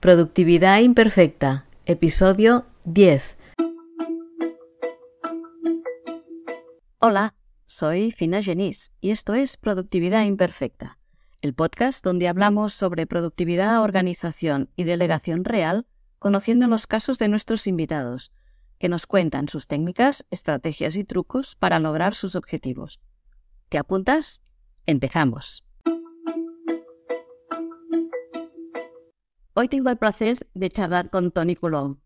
Productividad Imperfecta, episodio 10. Hola, soy Fina Genís y esto es Productividad Imperfecta, el podcast donde hablamos sobre productividad, organización y delegación real, conociendo los casos de nuestros invitados, que nos cuentan sus técnicas, estrategias y trucos para lograr sus objetivos. ¿Te apuntas? Empezamos. Hoy tengo el placer de charlar con Tony Colón.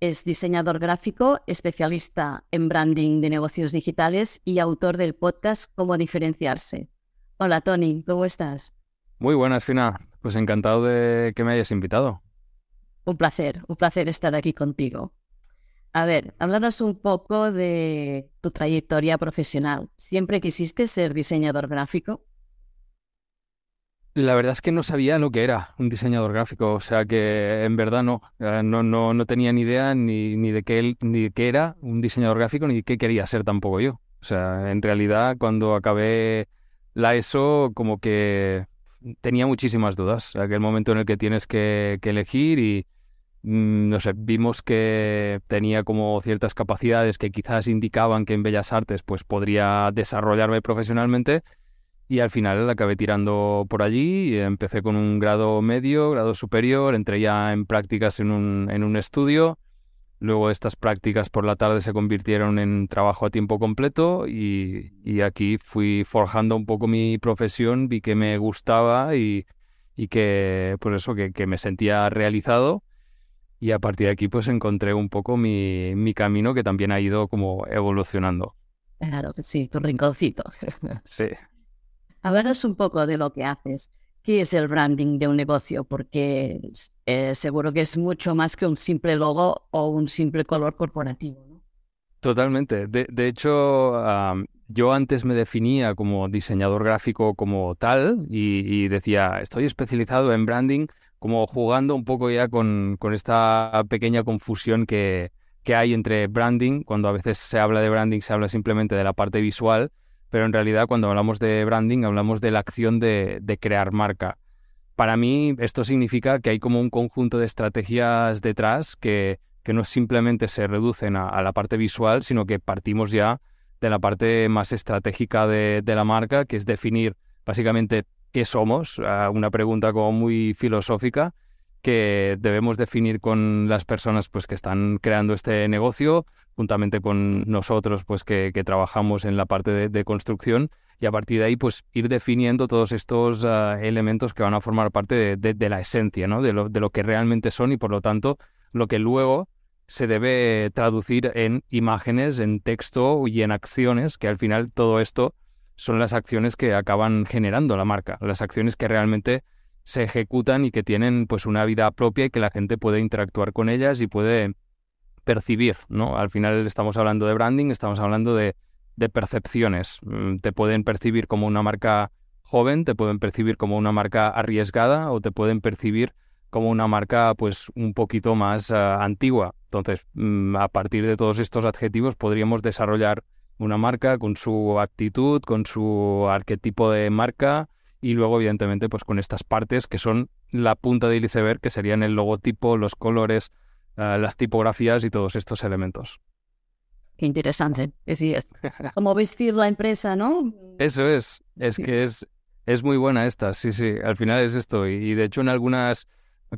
Es diseñador gráfico, especialista en branding de negocios digitales y autor del podcast Cómo diferenciarse. Hola Tony, ¿cómo estás? Muy buenas, Fina. Pues encantado de que me hayas invitado. Un placer, un placer estar aquí contigo. A ver, háblanos un poco de tu trayectoria profesional. ¿Siempre quisiste ser diseñador gráfico? La verdad es que no sabía lo que era un diseñador gráfico, o sea que en verdad no, eh, no, no, no tenía ni idea ni, ni, de qué, ni de qué era un diseñador gráfico ni qué quería ser tampoco yo. O sea, en realidad cuando acabé la ESO como que tenía muchísimas dudas, aquel momento en el que tienes que, que elegir y mm, no sé, vimos que tenía como ciertas capacidades que quizás indicaban que en Bellas Artes pues podría desarrollarme profesionalmente y al final acabé tirando por allí. Y empecé con un grado medio, grado superior, entré ya en prácticas en un, en un estudio. Luego estas prácticas por la tarde se convirtieron en trabajo a tiempo completo y, y aquí fui forjando un poco mi profesión, vi que me gustaba y, y que, pues eso, que, que, me sentía realizado y a partir de aquí pues encontré un poco mi, mi camino que también ha ido como evolucionando. Claro sí, tu rinconcito. sí. Háblanos un poco de lo que haces. ¿Qué es el branding de un negocio? Porque eh, seguro que es mucho más que un simple logo o un simple color corporativo. ¿no? Totalmente. De, de hecho, um, yo antes me definía como diseñador gráfico como tal y, y, decía, estoy especializado en branding, como jugando un poco ya con, con esta pequeña confusión que, que hay entre branding, cuando a veces se habla de branding se habla simplemente de la parte visual pero en realidad cuando hablamos de branding hablamos de la acción de, crear marca. Para mí esto significa que hay como un conjunto de estrategias detrás que, que no simplemente se reducen a, a, la parte visual, sino que partimos ya de la parte más estratégica de, de la marca, que es definir básicamente qué somos, una pregunta como muy filosófica que debemos definir con las personas pues, que están creando este negocio, juntamente con nosotros pues, que, trabajamos en la parte de, construcción y a partir de ahí pues, ir definiendo todos estos uh, elementos que van a formar parte de, la esencia, ¿no? lo, de lo que realmente son y por lo tanto lo que luego se debe traducir en imágenes, en texto y en acciones, que al final todo esto son las acciones que acaban generando la marca, las acciones que realmente se ejecutan y que tienen pues una vida propia y que la gente puede interactuar con ellas y puede percibir, ¿no? Al final estamos hablando de branding, estamos hablando de, de percepciones. Mm, te pueden percibir como una marca joven, te pueden percibir como una marca arriesgada o te pueden percibir como una marca pues un poquito más uh, antigua. Entonces, mm, a partir de todos estos adjetivos podríamos desarrollar una marca con su actitud, con su arquetipo de marca, y luego evidentemente pues con estas partes que son la punta del iceberg que serían el logotipo, los colores, uh, las tipografías y todos estos elementos. Qué interesante, sí es. Como vestir la empresa, ¿no? Eso es, es sí. que es, es muy buena esta, sí, sí, al final es esto y, y de hecho en algunas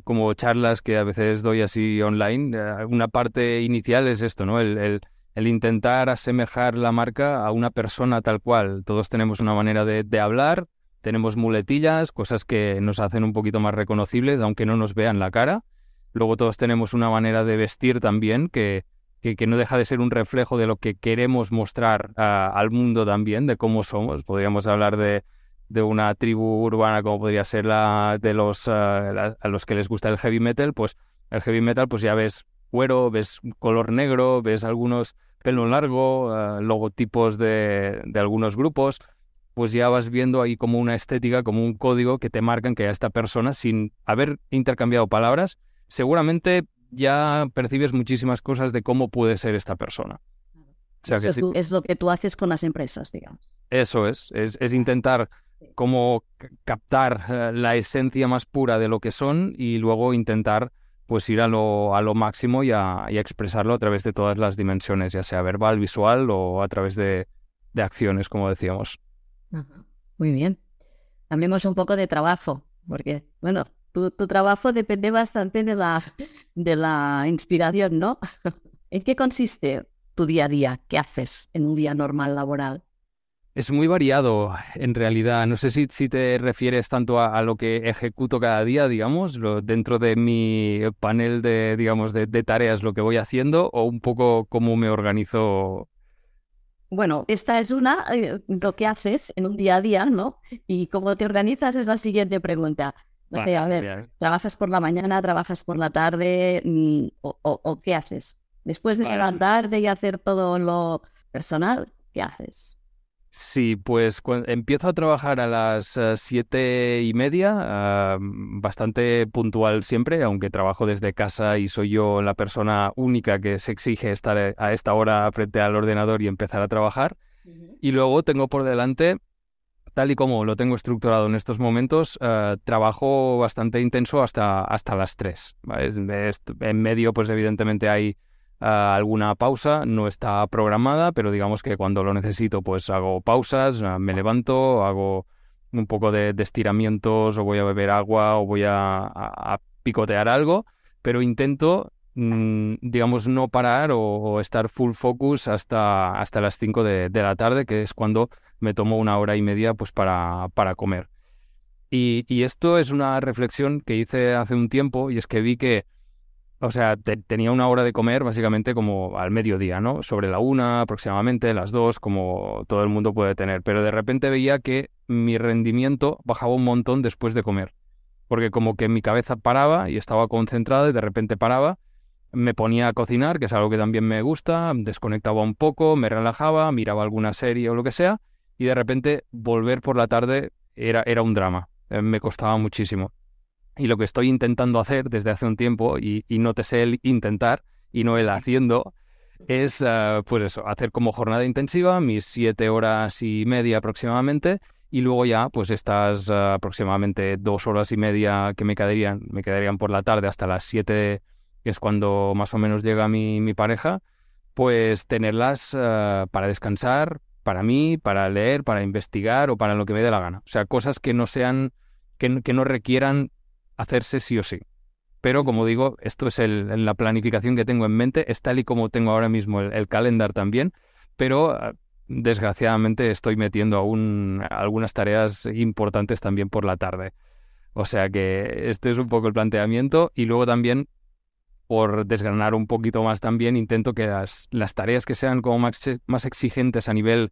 como charlas que a veces doy así online, uh, una parte inicial es esto, ¿no? El, el, el, intentar asemejar la marca a una persona tal cual. Todos tenemos una manera de, de hablar, tenemos muletillas, cosas que nos hacen un poquito más reconocibles, aunque no nos vean la cara. Luego todos tenemos una manera de vestir también que, que, que no deja de ser un reflejo de lo que queremos mostrar al mundo también, de cómo somos. Podríamos hablar de, de una tribu urbana como podría ser la de los la, a los que les gusta el heavy metal, pues el heavy metal pues ya ves cuero, ves color negro, ves algunos pelo largo, uh, logotipos de, de algunos grupos pues ya vas viendo ahí como una estética, como un código que te marcan que a esta persona, sin haber intercambiado palabras, seguramente ya percibes muchísimas cosas de cómo puede ser esta persona. O sea que sí. es lo que tú haces con las empresas, digamos. Eso es, es, es intentar cómo captar eh, la esencia más pura de lo que son y luego intentar pues ir a lo, a lo máximo y a, expresarlo a través de todas las dimensiones, ya sea verbal, visual o a través de, acciones, como decíamos. Muy bien. Hablemos un poco de trabajo, porque, bueno, tu, trabajo depende bastante de la, de la inspiración, ¿no? ¿En qué consiste tu día a día? ¿Qué haces en un día normal laboral? Es muy variado, en realidad. No sé si, si te refieres tanto a, lo que ejecuto cada día, digamos, lo, dentro de mi panel de, digamos, de, tareas, lo que voy haciendo, o un poco cómo me organizo. Bueno, esta es una, eh, lo que haces en un día a día, ¿no? Y cómo te organizas es la siguiente pregunta. No sé, a ver, ¿trabajas por la mañana, trabajas por la tarde mm, o, qué haces? Después de levantarte y hacer todo lo personal, ¿qué haces? Sí, pues empiezo a trabajar a las eh, siete y media, ah, bastante puntual siempre, aunque trabajo desde casa y soy yo la persona única que se exige estar eh, a esta hora frente al ordenador y empezar a trabajar. Y luego tengo por delante, tal y como lo tengo estructurado en estos momentos, ah, trabajo bastante intenso hasta, hasta las tres. En medio, pues evidentemente hay alguna pausa, no está programada, pero digamos que cuando lo necesito pues hago pausas, ah, me levanto, hago un poco de, estiramientos o voy a beber agua o voy a, picotear algo, pero intento, mm, digamos, no parar o, estar full focus hasta, hasta las 5 de, la tarde, que es cuando me tomo una hora y media pues para, para comer. Y, y esto es una reflexión que hice hace un tiempo y es que vi que o sea, tenía una hora de comer básicamente como al mediodía, ¿no? Sobre la una aproximadamente, las dos, como todo el mundo puede tener. Pero de repente veía que mi rendimiento bajaba un montón después de comer. Porque como que mi cabeza paraba y estaba concentrada y de repente paraba, me ponía a cocinar, que es algo que también me gusta, desconectaba un poco, me relajaba, miraba alguna serie o lo que sea, y de repente volver por la tarde era, era un drama. Eh, me costaba muchísimo. Y lo que estoy intentando hacer desde hace un tiempo, y, no te sé el intentar y no el haciendo, es eh, pues eso, hacer como jornada intensiva, mis siete horas y media aproximadamente, y luego ya pues estas eh, aproximadamente dos horas y media que me quedarían, me quedarían por la tarde hasta las siete, que es cuando más o menos llega mi, mi pareja, pues tenerlas eh, para descansar, para mí, para leer, para investigar o para lo que me dé la gana. O sea, cosas que no sean, que, que no requieran hacerse sí o sí. Pero como digo, esto es el, la planificación que tengo en mente, es tal y como tengo ahora mismo el, calendar también, pero ah, desgraciadamente estoy metiendo aún algunas tareas importantes también por la tarde. O sea que este es un poco el planteamiento y luego también, por desgranar un poquito más también, intento que las, tareas que sean como más, más, exigentes a nivel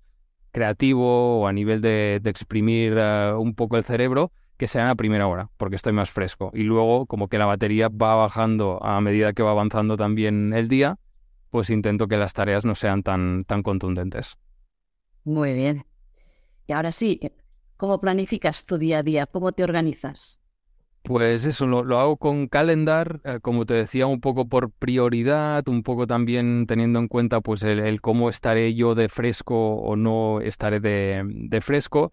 creativo o a nivel de, exprimir ah, un poco el cerebro, que sean a primera hora, porque estoy más fresco. Y luego, como que la batería va bajando a medida que va avanzando también el día, pues intento que las tareas no sean tan, tan contundentes. Muy bien. Y ahora sí, ¿cómo planificas tu día a día? ¿Cómo te organizas? Pues eso, lo, hago con calendar, eh, como te decía, un poco por prioridad, un poco también teniendo en cuenta pues el, cómo estaré yo de fresco o no estaré de, de fresco.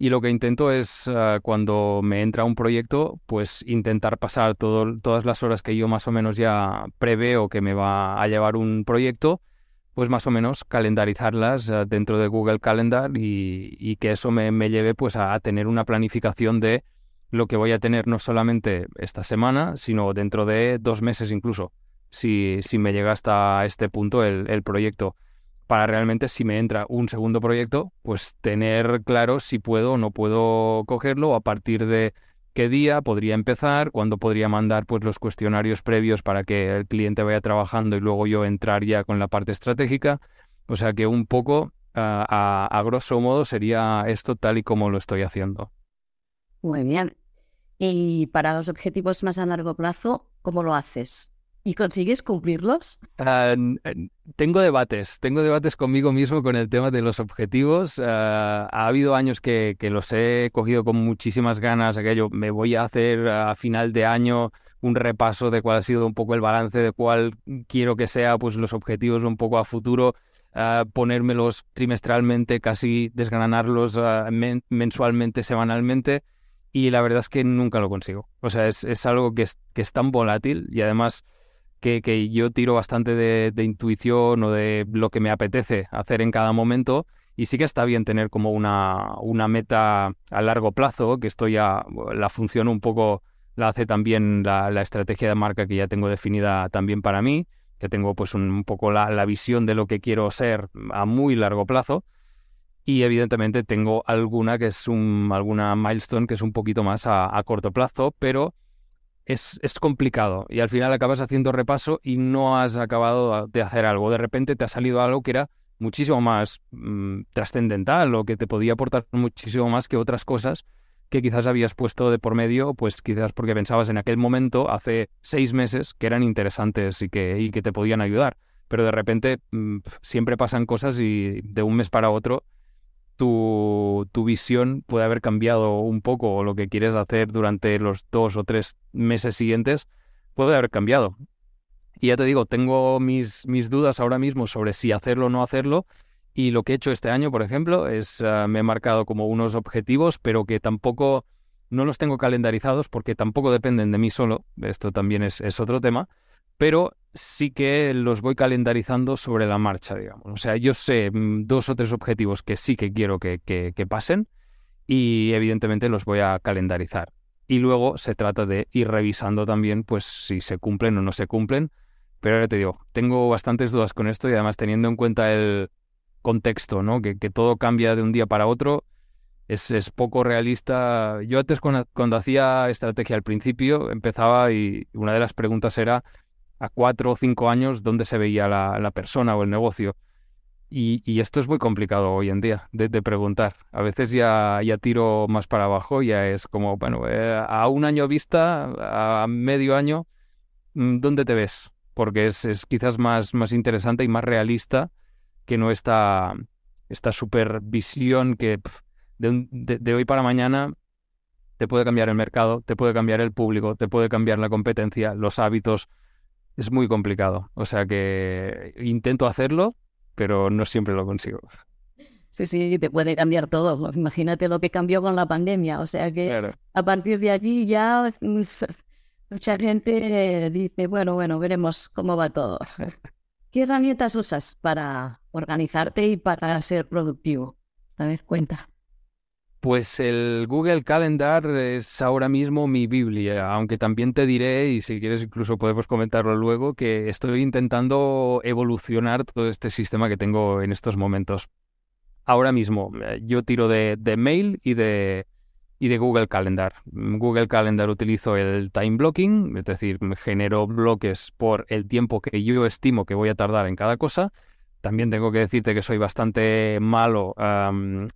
Y lo que intento es, ah, cuando me entra un proyecto, pues intentar pasar todas las horas que yo más o menos ya preveo que me va a llevar un proyecto, pues más o menos calendarizarlas ah, dentro de Google Calendar y, que eso me, lleve pues a, tener una planificación de lo que voy a tener no solamente esta semana, sino dentro de dos meses incluso, si, si me llega hasta este punto el, el proyecto para realmente si me entra un segundo proyecto, pues tener claro si puedo o no puedo cogerlo, a partir de qué día podría empezar, cuándo podría mandar pues los cuestionarios previos para que el cliente vaya trabajando y luego yo entrar ya con la parte estratégica. O sea que un poco a, a grosso modo sería esto tal y como lo estoy haciendo. Muy bien. Y para los objetivos más a largo plazo, ¿cómo lo haces? ¿Y consigues cumplirlos? Ah, tengo debates, tengo debates conmigo mismo con el tema de los objetivos. Ah, ha habido años que, que, los he cogido con muchísimas ganas, aquello, me voy a hacer a final de año un repaso de cuál ha sido un poco el balance, de cuál quiero que sea pues los objetivos un poco a futuro. uh, ponérmelos trimestralmente, casi desgranarlos uh, mensualmente, semanalmente, y la verdad es que nunca lo consigo. O sea, es, es algo que es, que es tan volátil y además que, yo tiro bastante de, intuición o de lo que me apetece hacer en cada momento. Y sí que está bien tener como una, una meta a largo plazo, que esto ya la función un poco la hace también la, estrategia de marca que ya tengo definida también para mí, que tengo pues un, poco la, la, visión de lo que quiero ser a muy largo plazo. Y evidentemente tengo alguna que es un, alguna milestone que es un poquito más a corto plazo, pero es, es, complicado y al final acabas haciendo repaso y no has acabado de hacer algo. De repente te ha salido algo que era muchísimo más mmm, trascendental o que te podía aportar muchísimo más que otras cosas que quizás habías puesto de por medio, pues quizás porque pensabas en aquel momento, hace seis meses, que eran interesantes y que, y que te podían ayudar. Pero de repente mmm, siempre pasan cosas y de un mes para otro tu, tu, visión puede haber cambiado un poco o lo que quieres hacer durante los dos o tres meses siguientes puede haber cambiado. Y ya te digo, tengo mis, mis dudas ahora mismo sobre si hacerlo o no hacerlo. Y lo que he hecho este año, por ejemplo, es uh, me he marcado como unos objetivos, pero que tampoco no los tengo calendarizados porque tampoco dependen de mí solo. Esto también es, es otro tema. Pero sí que los voy calendarizando sobre la marcha, digamos. O sea, yo sé mm, dos o tres objetivos que sí que quiero que, que, pasen y evidentemente los voy a calendarizar. Y luego se trata de ir revisando también, pues, si se cumplen o no se cumplen. Pero ahora te digo, tengo bastantes dudas con esto y además teniendo en cuenta el contexto, ¿no? Que, que todo cambia de un día para otro, es, es poco realista. Yo antes cuando, cuando hacía estrategia al principio empezaba y una de las preguntas era a cuatro o cinco años dónde se veía la, la persona o el negocio. Y, y, esto es muy complicado hoy en día de, preguntar. A veces ya, ya tiro más para abajo, ya es como, bueno, eh, a un año vista, a medio año, mm, ¿dónde te ves? Porque es, es quizás más, más interesante y más realista que no esta, esta supervisión que de, de hoy para mañana te puede cambiar el mercado, te puede cambiar el público, te puede cambiar la competencia, los hábitos es muy complicado. O sea que intento hacerlo, pero no siempre lo consigo. Sí, sí, te puede cambiar todo. Imagínate lo que cambió con la pandemia. O sea que claro. a partir de allí ya mucha gente dice, bueno, bueno, veremos cómo va todo. ¿Qué herramientas usas para organizarte y para ser productivo? A ver, cuenta. Pues el Google Calendar es ahora mismo mi Biblia, aunque también te diré, y si quieres incluso podemos comentarlo luego, que estoy intentando evolucionar todo este sistema que tengo en estos momentos. Ahora mismo eh, yo tiro de, de mail y de, y de Google Calendar. Google Calendar utilizo el time blocking, es decir, genero bloques por el tiempo que yo estimo que voy a tardar en cada cosa también tengo que decirte que soy bastante malo um,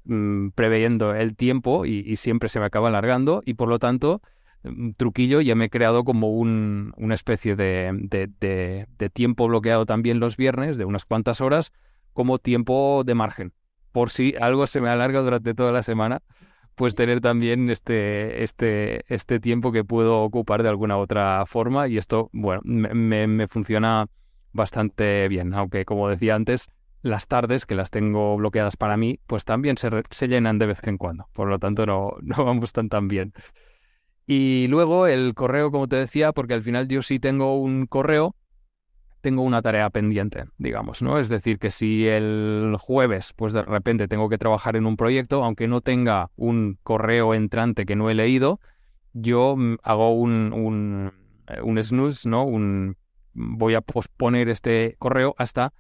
preveyendo el tiempo y, siempre se me acaba alargando y por lo tanto, um, truquillo, ya me he creado como un, una especie de, de, tiempo bloqueado también los viernes, de unas cuantas horas, como tiempo de margen. Por si algo se me alarga durante toda la semana, pues tener también este, este, este tiempo que puedo ocupar de alguna otra forma y esto, bueno, me funciona bastante bien, aunque como decía antes, las tardes, que las tengo bloqueadas para mí, pues también se, se llenan de vez en cuando, por lo tanto no, no vamos tan tan bien. Y luego el correo, como te decía, porque al final yo sí tengo un correo, tengo una tarea pendiente, digamos, ¿no? Es decir, que si el jueves, pues de repente tengo que trabajar en un proyecto, aunque no tenga un correo entrante que no he leído, yo mm, hago un, un, eh, un snooze, ¿no? Un, voy a posponer este correo hasta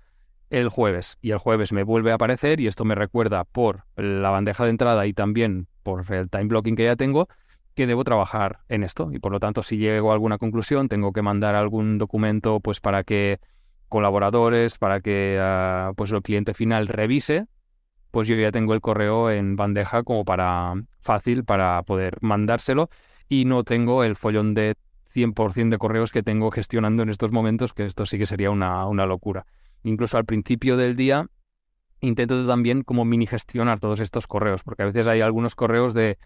el jueves. Y el jueves me vuelve a aparecer y esto me recuerda por la bandeja de entrada y también por el time blocking que ya tengo que debo trabajar en esto. Y por lo tanto si llego a alguna conclusión tengo que mandar algún documento pues para que colaboradores para que uh, pues el cliente final revise pues yo ya tengo el correo en bandeja como para fácil para poder mandárselo y no tengo el follón de 100% de correos que tengo gestionando en estos momentos, que esto sí que sería una, una locura. Incluso al principio del día intento también como mini gestionar todos estos correos, porque a veces hay algunos correos de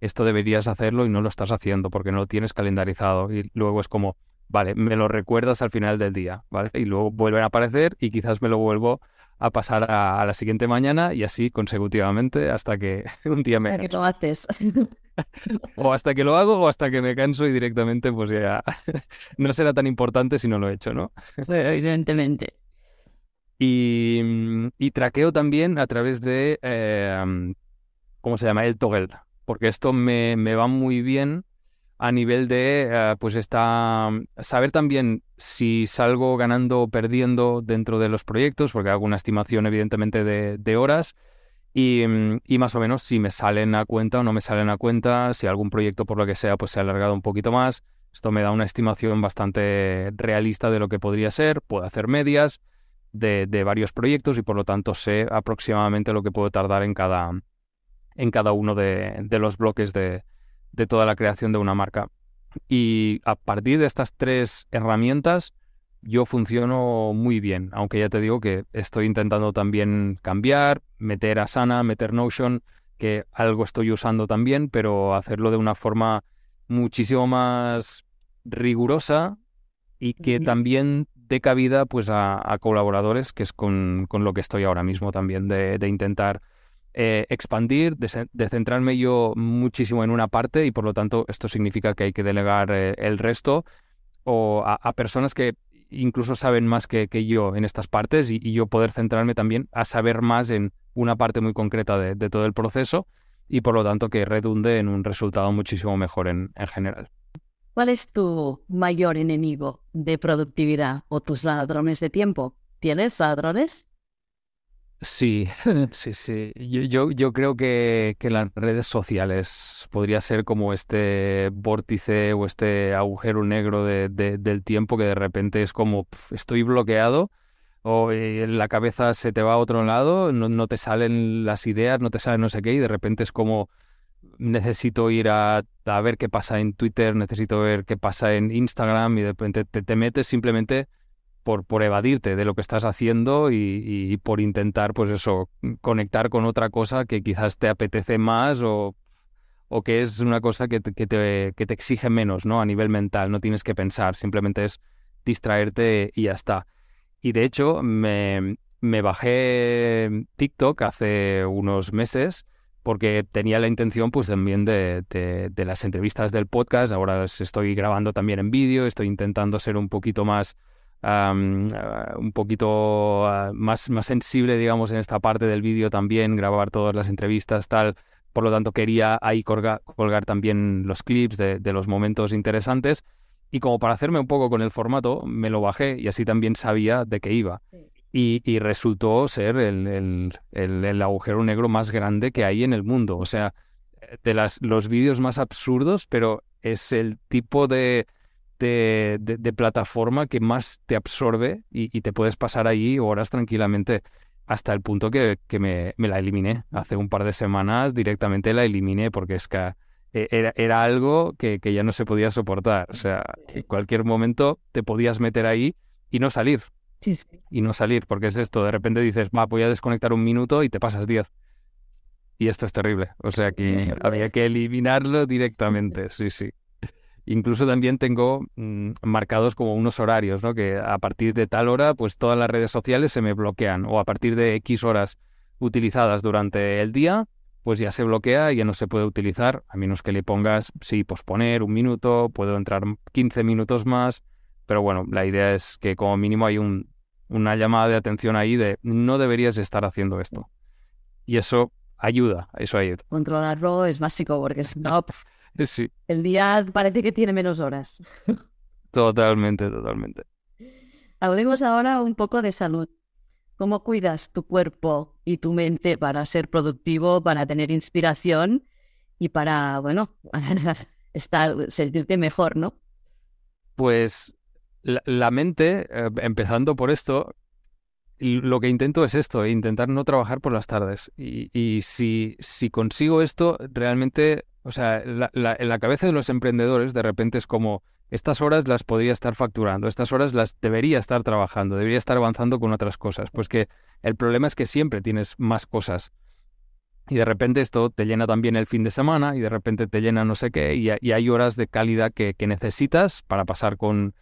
esto deberías hacerlo y no lo estás haciendo porque no lo tienes calendarizado y luego es como, vale, me lo recuerdas al final del día, ¿vale? Y luego vuelven a aparecer y quizás me lo vuelvo a pasar a, la siguiente mañana y así consecutivamente hasta que un día me... Hasta que lo haces. o hasta que lo hago o hasta que me canso y directamente pues ya no será tan importante si no lo he hecho, ¿no? evidentemente. Y, y, traqueo también a través de, eh, ¿cómo se llama? El toggle, porque esto me, me va muy bien a nivel de, eh, pues está, saber también si salgo ganando o perdiendo dentro de los proyectos, porque hago una estimación evidentemente de, horas, y, y, más o menos si me salen a cuenta o no me salen a cuenta, si algún proyecto por lo que sea pues se ha alargado un poquito más, esto me da una estimación bastante realista de lo que podría ser, puedo hacer medias de, de varios proyectos y por lo tanto sé aproximadamente lo que puedo tardar en cada, en cada uno de, de los bloques de, de toda la creación de una marca. Y a partir de estas tres herramientas, yo funciono muy bien, aunque ya te digo que estoy intentando también cambiar, meter Asana, meter Notion, que algo estoy usando también, pero hacerlo de una forma muchísimo más rigurosa y que también dé cabida pues a, colaboradores, que es con, lo que estoy ahora mismo también, de, de intentar eh, expandir, de, centrarme yo muchísimo en una parte y por lo tanto esto significa que hay que delegar eh, el resto o a, personas que incluso saben más que, yo en estas partes y, yo poder centrarme también a saber más en una parte muy concreta de, todo el proceso y por lo tanto que redunde en un resultado muchísimo mejor en, en general. ¿Cuál es tu mayor enemigo de productividad o tus ladrones de tiempo? ¿Tienes ladrones? Sí, sí, sí. Yo, yo, creo que, que, las redes sociales podría ser como este vórtice o este agujero negro de, del tiempo que de repente es como estoy bloqueado o eh, la cabeza se te va a otro lado, no, no, te salen las ideas, no te salen no sé qué y de repente es como necesito ir a, a ver qué pasa en Twitter, necesito ver qué pasa en Instagram y de repente te, te metes simplemente por, por evadirte de lo que estás haciendo y, por intentar, pues eso, conectar con otra cosa que quizás te apetece más o, o que es una cosa que te, que te, que te exige menos, ¿no? A nivel mental, no tienes que pensar, simplemente es distraerte y ya está. Y de hecho, me, me bajé TikTok hace unos meses porque tenía la intención pues también de, de, de, las entrevistas del podcast, ahora estoy grabando también en vídeo, estoy intentando ser un poquito más Ah, un poquito ah, más, más sensible, digamos, en esta parte del vídeo también, grabar todas las entrevistas, tal. Por lo tanto, quería ahí colgar, también los clips de, los momentos interesantes. Y como para hacerme un poco con el formato, me lo bajé y así también sabía de qué iba. Y, resultó ser el, el, agujero negro más grande que hay en el mundo. O sea, de las, los vídeos más absurdos, pero es el tipo de, de, plataforma que más te absorbe y, te puedes pasar ahí horas tranquilamente hasta el punto que, me, la eliminé. Hace un par de semanas directamente la eliminé porque es que e, era, era algo que, ya no se podía soportar. O sea, en cualquier momento te podías meter ahí y no salir. Y no salir, porque es esto, de repente dices, va, voy a desconectar un minuto y te pasas diez. Y esto es terrible. O sea que había que eliminarlo directamente, sí, sí. Incluso también tengo mm, marcados como unos horarios, ¿no? Que a partir de tal hora, pues todas las redes sociales se me bloquean. O a partir de X horas utilizadas durante el día, pues ya se bloquea y ya no se puede utilizar, a menos que le pongas, sí, posponer un minuto, puedo entrar 15 minutos más, pero bueno, la idea es que como mínimo hay un, una llamada de atención ahí de no deberías estar haciendo esto. Y eso ayuda, eso ayuda. Controlarlo es básico porque si no, Sí. El día parece que tiene menos horas. Totalmente, totalmente. Hablemos ahora un poco de salud. ¿Cómo cuidas tu cuerpo y tu mente para ser productivo, para tener inspiración y para, bueno, estar, sentirte mejor, ¿no? Pues la, mente, eh, empezando por esto, lo que intento es esto, intentar no trabajar por las tardes. Y, y si, si consigo esto, realmente o sea, la, en la cabeza de los emprendedores de repente es como, estas horas las podría estar facturando, estas horas las debería estar trabajando, debería estar avanzando con otras cosas. Pues que el problema es que siempre tienes más cosas. Y de repente esto te llena también el fin de semana y de repente te llena no sé qué y, hay horas de calidad que, necesitas para pasar con,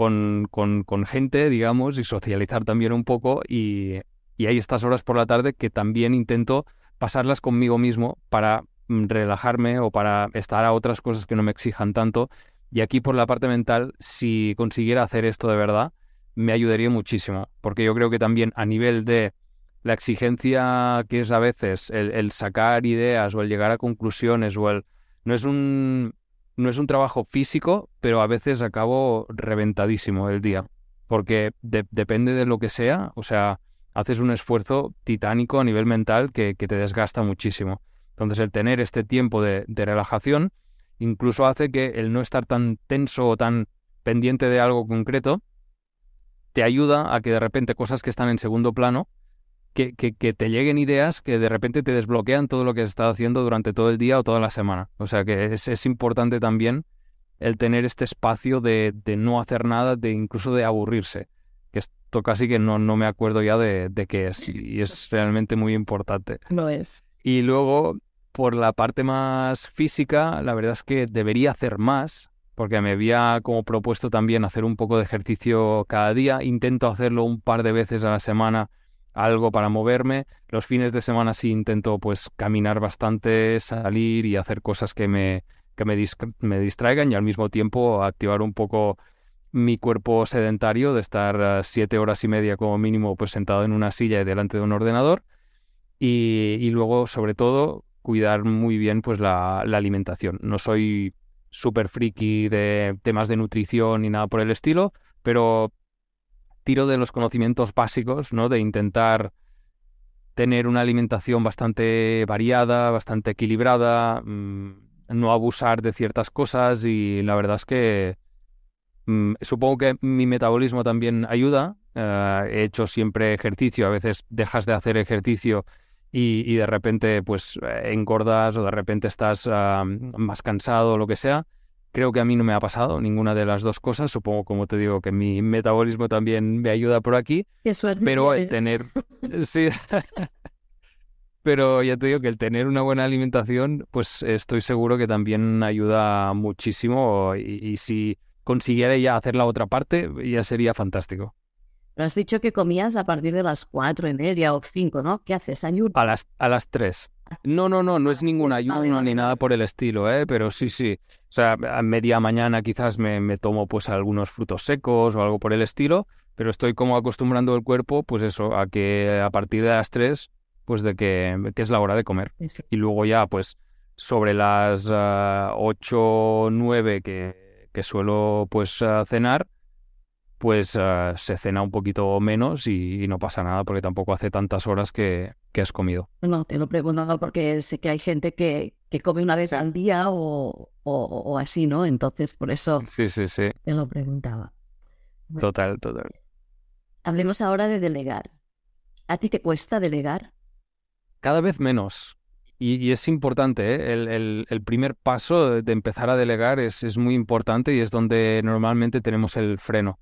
con, con, gente, digamos, y socializar también un poco y, Y hay estas horas por la tarde que también intento pasarlas conmigo mismo para mm, relajarme o para estar a otras cosas que no me exijan tanto. Y aquí por la parte mental, si consiguiera hacer esto de verdad, me ayudaría muchísimo, porque yo creo que también a nivel de la exigencia que es a veces el, sacar ideas o el llegar a conclusiones o el... No es un, no es un trabajo físico, pero a veces acabo reventadísimo el día, porque depende de lo que sea, o sea, haces un esfuerzo titánico a nivel mental que, te desgasta muchísimo. Entonces el tener este tiempo de, de relajación incluso hace que el no estar tan tenso o tan pendiente de algo concreto te ayuda a que de repente cosas que están en segundo plano que, que, te lleguen ideas que de repente te desbloquean todo lo que has estado haciendo durante todo el día o toda la semana. O sea que es, es importante también el tener este espacio de, de, no hacer nada, de incluso de aburrirse. Que esto casi que no, no me acuerdo ya de, de qué es y es realmente muy importante. No es. Y luego, por la parte más física, la verdad es que debería hacer más, porque me había como propuesto también hacer un poco de ejercicio cada día. Intento hacerlo un par de veces a la semana algo para moverme. Los fines de semana sí intento pues caminar bastante, salir y hacer cosas que me, que me, me distraigan y al mismo tiempo activar un poco mi cuerpo sedentario de estar eh, siete horas y media como mínimo pues sentado en una silla y delante de un ordenador y, y luego sobre todo cuidar muy bien pues la, la alimentación. No soy súper friki de temas de nutrición ni nada por el estilo, pero tiro de los conocimientos básicos, ¿no? De intentar tener una alimentación bastante variada, bastante equilibrada, mm, no abusar de ciertas cosas y la verdad es que mm, supongo que mi metabolismo también ayuda. Eh, he hecho siempre ejercicio, a veces dejas de hacer ejercicio y, de repente pues eh, engordas o de repente estás ah, más cansado o lo que sea. Creo que a mí no me ha pasado ninguna de las dos cosas. Supongo, como te digo, que mi metabolismo también me ayuda por aquí. Pero el tener... sí. pero ya te digo que el tener una buena alimentación, pues estoy seguro que también ayuda muchísimo. Y, y si consiguiera ya hacer la otra parte, ya sería fantástico. has dicho que comías a partir de las cuatro y media o cinco, ¿no? ¿Qué haces? A las, a las tres. No, no, no, no es ningún ayuno ni nada por el estilo, ¿eh? pero sí, sí. O sea, a media mañana quizás me, me, tomo pues algunos frutos secos o algo por el estilo, pero estoy como acostumbrando el cuerpo, pues eso, a que a partir de las 3, pues de que, que es la hora de comer. Y luego ya, pues sobre las uh, 8, 9 que, que suelo pues uh, cenar, pues uh, se cena un poquito menos y, y, no pasa nada porque tampoco hace tantas horas que, que has comido. No, te lo pregunto porque sé que hay gente que, que come una vez al día o, o, así, ¿no? Entonces, por eso sí, sí, sí. te lo preguntaba. total, total. Hablemos ahora de delegar. ¿A ti te cuesta delegar? Cada vez menos. Y, y es importante, ¿eh? el, el, el, primer paso de empezar a delegar es, es muy importante y es donde normalmente tenemos el freno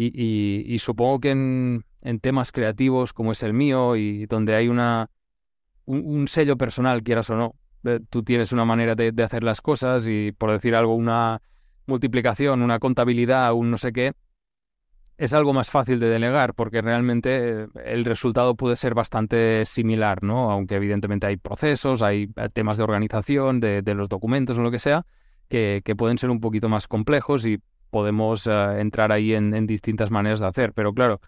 y, supongo que en, temas creativos como es el mío y donde hay una, un, sello personal, quieras o no, tú tienes una manera de, hacer las cosas y por decir algo, una multiplicación, una contabilidad, un no sé qué, es algo más fácil de delegar porque realmente el resultado puede ser bastante similar, ¿no? Aunque evidentemente hay procesos, hay temas de organización, de, los documentos o lo que sea, que, que, pueden ser un poquito más complejos y podemos eh, entrar ahí en, distintas maneras de hacer. Pero claro,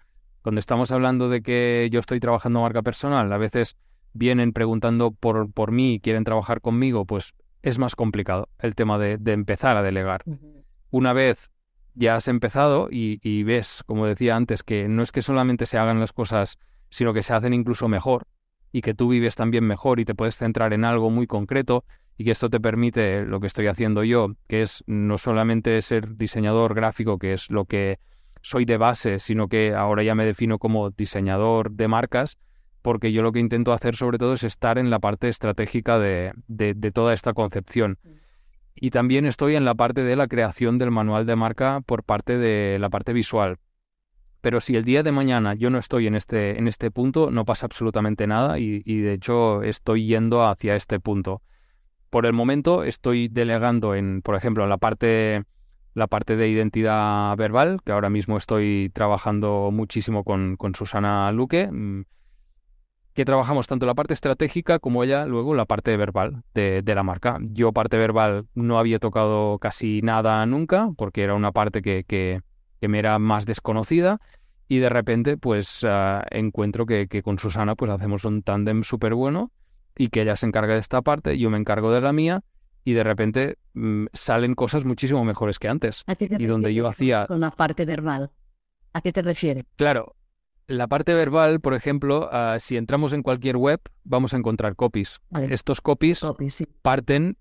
cuando estamos hablando de que yo estoy trabajando marca personal, a veces vienen preguntando por, por mí y quieren trabajar conmigo, pues es más complicado el tema de, empezar a delegar. Una vez ya has empezado y, y, ves, como decía antes, que no es que solamente se hagan las cosas, sino que se hacen incluso mejor y que tú vives también mejor y te puedes centrar en algo muy concreto y que esto te permite lo que estoy haciendo yo, que es no solamente ser diseñador gráfico, que es lo que soy de base, sino que ahora ya me defino como diseñador de marcas, porque yo lo que intento hacer sobre todo es estar en la parte estratégica de, de, toda esta concepción. Mm. Y también estoy en la parte de la creación del manual de marca por parte de la parte visual. Pero si el día de mañana yo no estoy en este, en este punto, no pasa absolutamente nada y, y de hecho estoy yendo hacia este punto. Por el momento estoy delegando en, por ejemplo, la parte, la parte de identidad verbal, que ahora mismo estoy trabajando muchísimo con, con Susana Luque. Mm, que trabajamos tanto la parte estratégica como ella luego la parte verbal de, la marca. Yo parte verbal no había tocado casi nada nunca porque era una parte que, que, me era más desconocida y de repente pues ah, encuentro que, con Susana pues hacemos un tándem súper bueno y que ella se encarga de esta parte, yo me encargo de la mía y de repente mm, salen cosas muchísimo mejores que antes. y donde yo hacía... Con la parte verbal. ¿A qué te refieres? Claro, la parte verbal, por ejemplo, ah, si entramos en cualquier web, vamos a encontrar copies. Estos copies, parten,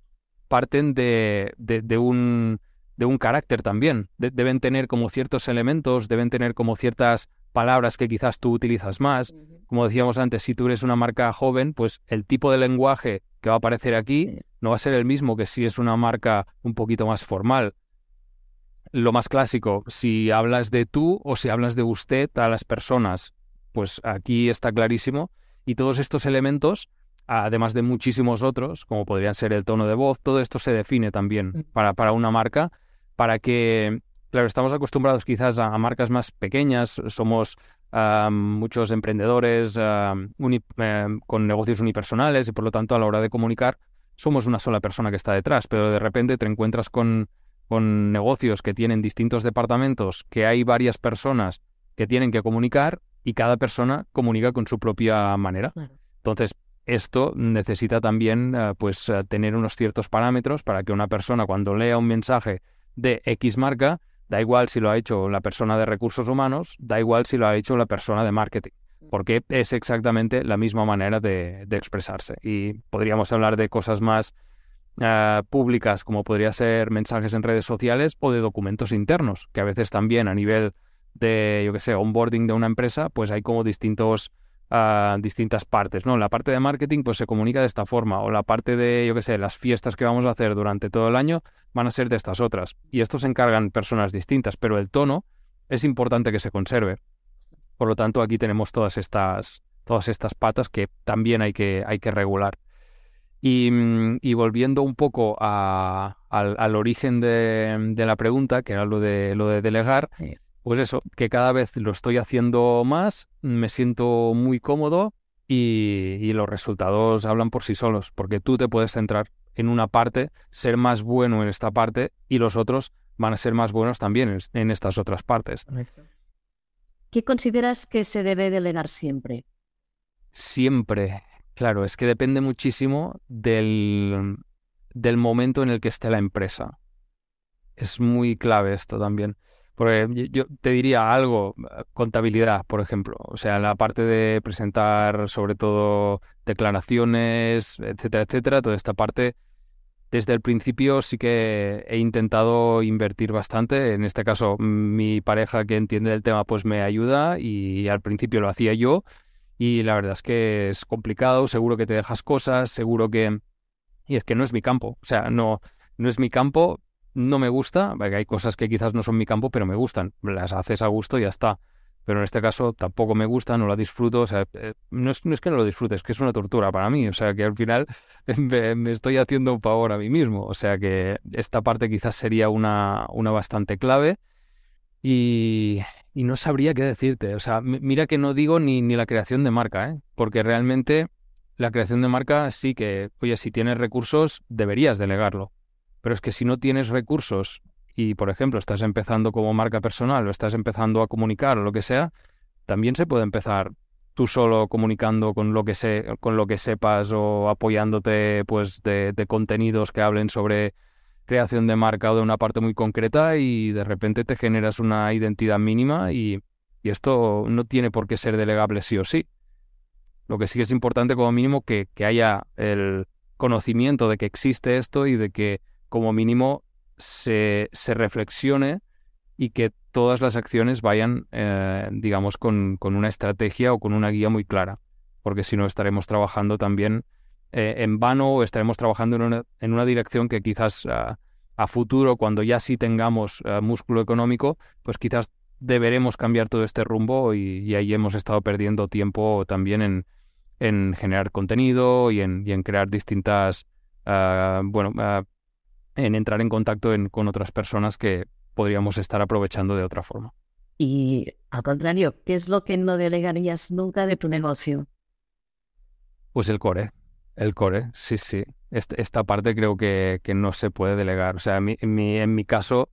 parten de, de, un, de un carácter también. deben tener como ciertos elementos, deben tener como ciertas palabras que quizás tú utilizas más. Como decíamos antes, si tú eres una marca joven, pues el tipo de lenguaje que va a aparecer aquí no va a ser el mismo que si es una marca un poquito más formal lo más clásico, si hablas de tú o si hablas de usted a las personas, pues aquí está clarísimo. Y todos estos elementos, además de muchísimos otros, como podrían ser el tono de voz, todo esto se define también mm. para, para una marca, para que, claro, estamos acostumbrados quizás a, marcas más pequeñas, somos muchos emprendedores em, con negocios unipersonales y por lo tanto a la hora de comunicar somos una sola persona que está detrás, pero de repente te encuentras con con negocios que tienen distintos departamentos, que hay varias personas que tienen que comunicar y cada persona comunica con su propia manera. Entonces, esto necesita también eh, pues eh, tener unos ciertos parámetros para que una persona cuando lea un mensaje de X marca, da igual si lo ha hecho la persona de recursos humanos, da igual si lo ha hecho la persona de marketing, mm. porque es exactamente la misma manera de expresarse. Y podríamos hablar de cosas más eh, públicas, como podría ser mensajes en redes sociales o de documentos internos, que a veces también a nivel de, yo qué sé, onboarding de una empresa, pues hay como distintos, uh, distintas partes, ¿no? La parte de marketing, pues se comunica de esta forma, o la parte de, yo qué sé, las fiestas que vamos a hacer durante todo el año van a ser de estas otras. Y esto se encargan personas distintas, pero el tono es importante que se conserve. Por lo tanto, aquí tenemos todas estas, todas estas patas que también hay que, hay que regular. Mm, y, volviendo un poco al, origen de, la pregunta, que era lo de, lo de delegar, pues eso, que cada vez lo estoy haciendo más, me siento muy cómodo y, los resultados hablan por sí solos, porque tú te puedes centrar en una parte, ser más bueno en esta parte y los otros van a ser más buenos también en, en estas otras partes. ¿Qué consideras que se debe delegar siempre? Siempre. Claro, es que depende muchísimo del, del momento en el que esté la empresa. Es muy clave esto también. Porque yo te diría algo, contabilidad, por ejemplo. O sea, la parte de presentar sobre todo declaraciones, etcétera, etcétera, toda esta parte, desde el principio sí que he intentado invertir bastante. En este caso, mi pareja que entiende el tema, pues me ayuda y al principio lo hacía yo y la verdad es que es complicado, seguro que te dejas cosas, seguro que... Y es que no es mi campo, o sea, no, no es mi campo, no me gusta, porque hay cosas que quizás no son mi campo, pero me gustan, las haces a gusto y ya está. Pero en este caso tampoco me gusta, no la disfruto, o sea, eh, no es, no es que no lo disfrutes, es que es una tortura para mí, o sea, que al final me, estoy haciendo un favor a mí mismo, o sea, que esta parte quizás sería una, una bastante clave. Y, no sabría qué decirte. O sea, mira que no digo ni, ni la creación de marca, ¿eh? porque realmente la creación de marca sí que, oye, si tienes recursos, deberías delegarlo. Pero es que si no tienes recursos y, por ejemplo, estás empezando como marca personal o estás empezando a comunicar o lo que sea, también se puede empezar tú solo comunicando con lo que, sé, con lo que sepas o apoyándote pues de, contenidos que hablen sobre creación de marca o de una parte muy concreta y de repente te generas una identidad mínima y, esto no tiene por qué ser delegable sí o sí. Lo que sí es importante como mínimo que, que haya el conocimiento de que existe esto y de que como mínimo se, se reflexione y que todas las acciones vayan, eh, digamos, con, con, una estrategia o con una guía muy clara, porque si no estaremos trabajando también eh, en vano o estaremos trabajando en una, en una dirección que quizás ah, a futuro, cuando ya sí tengamos ah, músculo económico, pues quizás deberemos cambiar todo este rumbo y, ahí hemos estado perdiendo tiempo también en, en generar contenido y en, y en crear distintas, ah, bueno, en entrar en contacto con otras personas que podríamos estar aprovechando de otra forma. Y al contrario, ¿qué es lo que no delegarías nunca de tu negocio? Pues el core, el core, sí, sí. esta parte creo que, que, no se puede delegar. O sea, en mi, en mi, caso,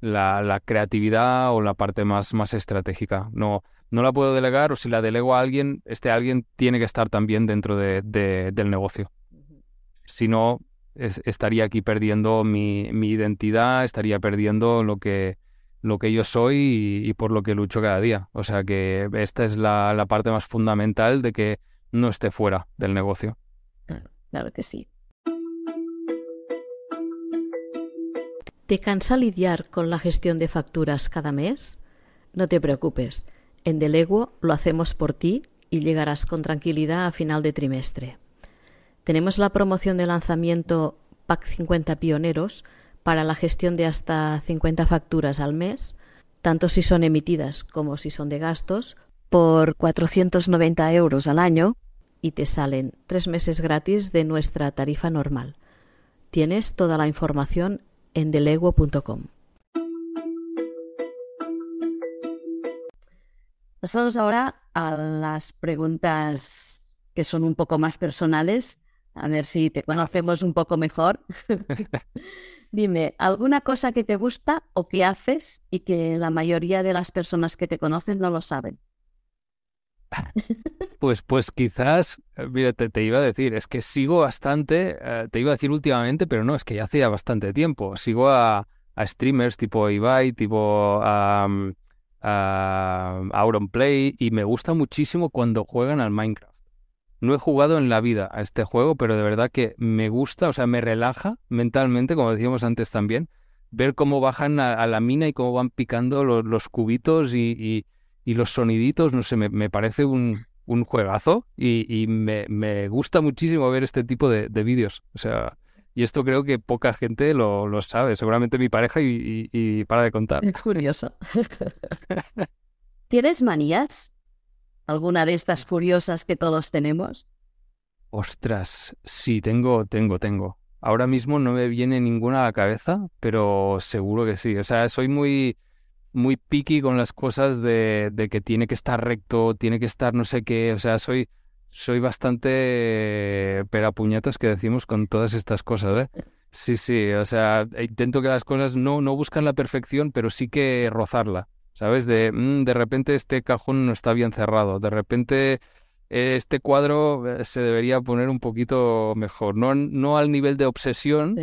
la, la, creatividad o la parte más, más estratégica. No, no la puedo delegar o si la delego a alguien, este alguien tiene que estar también dentro de, del negocio. Si no, estaría aquí perdiendo mi, mi, identidad, estaría perdiendo lo que, lo que yo soy y, por lo que lucho cada día. O sea que esta es la, la parte más fundamental de que no esté fuera del negocio. Claro, que sí. ¿Te cansa lidiar con la gestión de facturas cada mes? No te preocupes. En Deleguo lo hacemos por ti y llegarás con tranquilidad a final de trimestre. Tenemos la promoción de lanzamiento Pack 50 Pioneros para la gestión de hasta 50 facturas al mes, tanto si son emitidas como si son de gastos, por 490 euros al año y te salen tres meses gratis de nuestra tarifa normal. Tienes toda la información en deleguo.com. Pasamos ahora a las preguntas que son un poco más personales, a ver si te conocemos un poco mejor. Dime, ¿alguna cosa que te gusta o que haces y que la mayoría de las personas que te conocen no lo saben? Pues, pues quizás, eh, mira, te, iba a decir, es que sigo bastante, eh, te iba a decir últimamente, pero no, es que ya hace ya bastante tiempo. Sigo a, streamers tipo Ibai, tipo a, Auronplay, y me gusta muchísimo cuando juegan al Minecraft. No he jugado en la vida a este juego, pero de verdad que me gusta, o sea, me relaja mentalmente, como decíamos antes también, ver cómo bajan a, la mina y cómo van picando los, cubitos y los soniditos, no sé, me, parece un, juegazo y, me, gusta muchísimo ver este tipo de, vídeos. O sea, y esto creo que poca gente lo, sabe, seguramente mi pareja y, para de contar. Curioso. ¿Tienes manías? ¿Alguna de estas curiosas que todos tenemos? Ostras, sí, tengo, tengo, tengo. Ahora mismo no me viene ninguna a la cabeza, pero seguro que sí. O sea, soy muy muy picky con las cosas de, que tiene que estar recto, tiene que estar no sé qué, o sea, soy, soy bastante perapuñetas que decimos con todas estas cosas, ¿eh? Sí, sí, o sea, intento que las cosas no, no buscan la perfección, pero sí que rozarla, ¿sabes? De, mm, de repente este cajón no está bien cerrado, de repente este cuadro eh, se debería poner un poquito mejor, no, no al nivel de obsesión,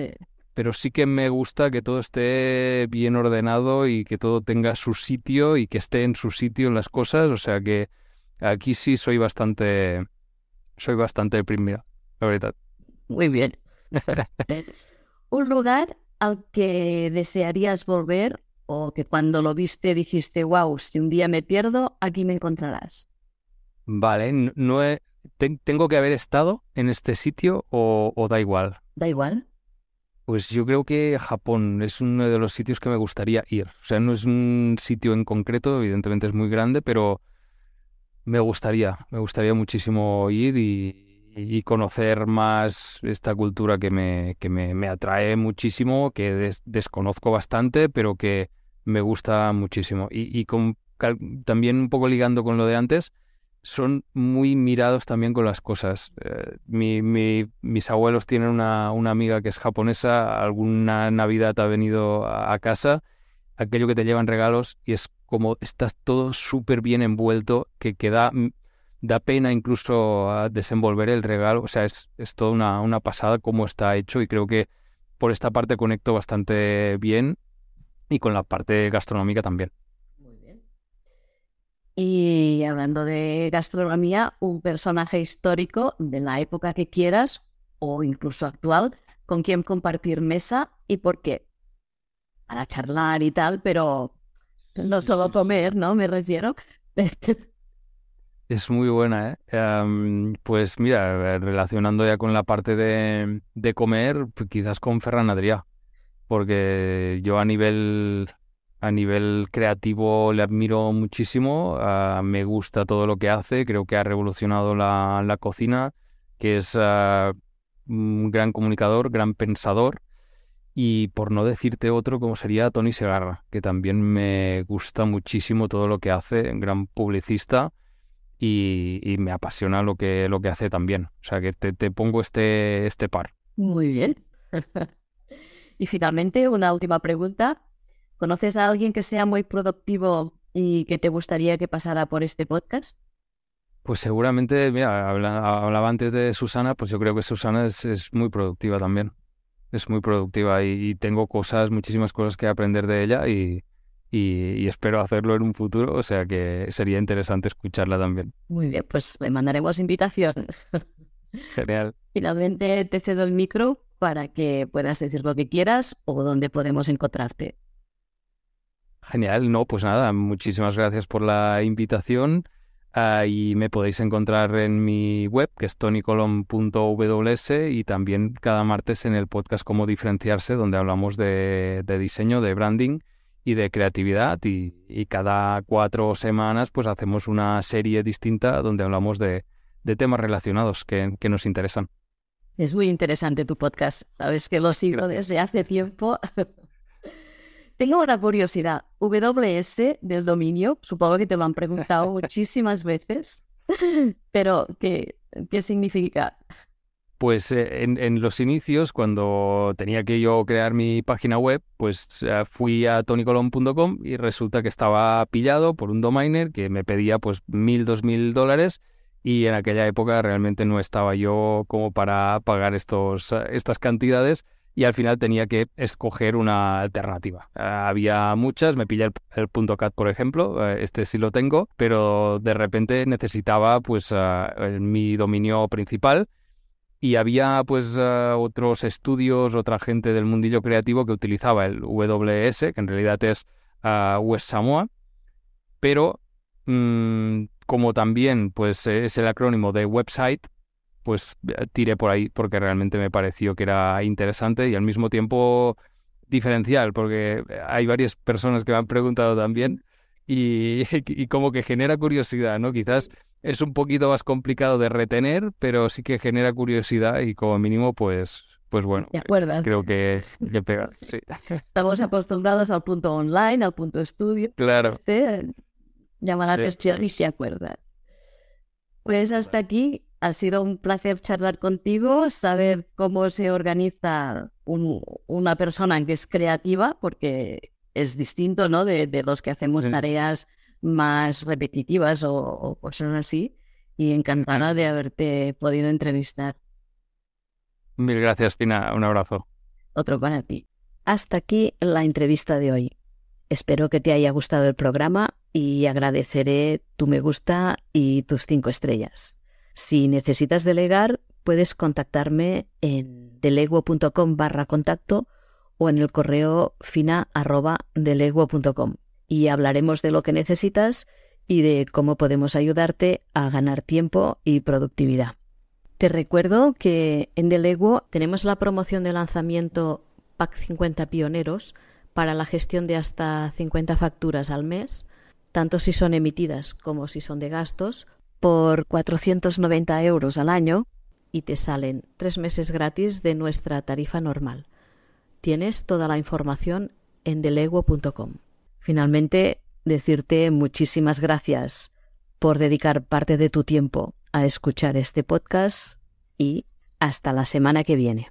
pero sí que me gusta que todo esté bien ordenado y que todo tenga su sitio y que esté en su sitio en las cosas. O sea que aquí sí soy bastante, soy bastante primera, la verdad. Muy bien. Un lugar al que desearías volver o que cuando lo viste dijiste, wow, si un día me pierdo, aquí me encontrarás. Vale, no ¿tengo que haber estado en este sitio o da igual? Da igual. Pues yo creo que Japón es uno de los sitios que me gustaría ir. O sea, no es un sitio en concreto, evidentemente es muy grande, pero me gustaría, me gustaría muchísimo ir y, conocer más esta cultura que me, que me, atrae muchísimo, que desconozco bastante, pero que me gusta muchísimo. Y, también un poco ligando con lo de antes, son muy mirados también con las cosas. Eh, mis abuelos tienen una, amiga que es japonesa, alguna Navidad ha venido a, casa, aquello que te llevan regalos y es como estás todo súper bien envuelto, que, da, da, pena incluso a desenvolver el regalo, o sea, es, es toda una, una pasada cómo está hecho y creo que por esta parte conecto bastante bien y con la parte gastronómica también. Y hablando de gastronomía, un personaje histórico de la época que quieras o incluso actual, con quien compartir mesa y por qué. Para charlar y tal, pero no solo comer, ¿no? Me refiero. Es muy buena, ¿eh? pues mira, relacionando ya con la parte de, de comer, pues quizás con Ferran Adrià, porque yo a nivel a nivel creativo le admiro muchísimo, ah, me gusta todo lo que hace, creo que ha revolucionado la, cocina, que es ah, un gran comunicador, gran pensador, y por no decirte otro como sería Tony Segarra, que también me gusta muchísimo todo lo que hace, gran publicista, y, me apasiona lo que, lo que hace también. O sea que te, te pongo este, este par. Muy bien. y finalmente, una última pregunta. ¿Conoces a alguien que sea muy productivo y que te gustaría que pasara por este podcast? Pues seguramente, mira, hablaba antes de Susana, pues yo creo que Susana es, muy productiva también. Es muy productiva y, tengo cosas, muchísimas cosas que aprender de ella y, y, espero hacerlo en un futuro, o sea que sería interesante escucharla también. Muy bien, pues le mandaremos invitación. Genial. Finalmente te cedo el micro para que puedas decir lo que quieras o dónde podemos encontrarte. Genial, no, pues nada, muchísimas gracias por la invitación. y me podéis encontrar en mi web, que es tonycolon.ws, y también cada martes en el podcast Cómo diferenciarse, donde hablamos de, diseño, de branding y de creatividad. Y, cada cuatro semanas pues hacemos una serie distinta donde hablamos de, temas relacionados que, nos interesan. Es muy interesante tu podcast. Sabes que lo sigo desde hace tiempo. Tengo una curiosidad. WS del dominio, supongo que te lo han preguntado muchísimas veces, pero ¿qué, qué significa? Pues eh, en, los inicios, cuando tenía que yo crear mi página web, pues eh, fui a tonycolon.com y resulta que estaba pillado por un domainer que me pedía pues mil, dos mil dólares y en aquella época realmente no estaba yo como para pagar estos, estas cantidades y al final tenía que escoger una alternativa. Eh, había muchas, me pillé el, punto .cat por ejemplo, eh, este sí lo tengo, pero de repente necesitaba pues eh, mi dominio principal y había pues otros estudios, otra gente del mundillo creativo que utilizaba el WS, que en realidad es West Samoa, pero mm, como también pues es el acrónimo de website, pues eh, tiré por ahí porque realmente me pareció que era interesante y al mismo tiempo diferencial, porque hay varias personas que me han preguntado también y, como que genera curiosidad, ¿no? Quizás es un poquito más complicado de retener, pero sí que genera curiosidad y como mínimo, pues, pues bueno, creo que, que pega. Sí. Estamos acostumbrados al punto online, al punto estudio. Claro. Este, llama la atención y se acuerdas. Pues hasta aquí ha sido un placer charlar contigo, saber cómo se organiza una persona que es creativa, porque es distinto ¿no? de, los que hacemos tareas más repetitivas o, cosas así. Y encantada de haberte podido entrevistar. Mil gracias, Pina. Un abrazo. Otro para ti. Hasta aquí la entrevista de hoy. Espero que te haya gustado el programa y agradeceré tu me gusta y tus cinco estrellas. Si necesitas delegar, puedes contactarme en deleguo.com barra contacto o en el correo fina y hablaremos de lo que necesitas y de cómo podemos ayudarte a ganar tiempo y productividad. Te recuerdo que en Deleguo tenemos la promoción de lanzamiento Pack 50 Pioneros para la gestión de hasta 50 facturas al mes, tanto si son emitidas como si son de gastos, por 490 euros al año y te salen tres meses gratis de nuestra tarifa normal. Tienes toda la información en deleguo.com. Finalmente, decirte muchísimas gracias por dedicar parte de tu tiempo a escuchar este podcast y hasta la semana que viene.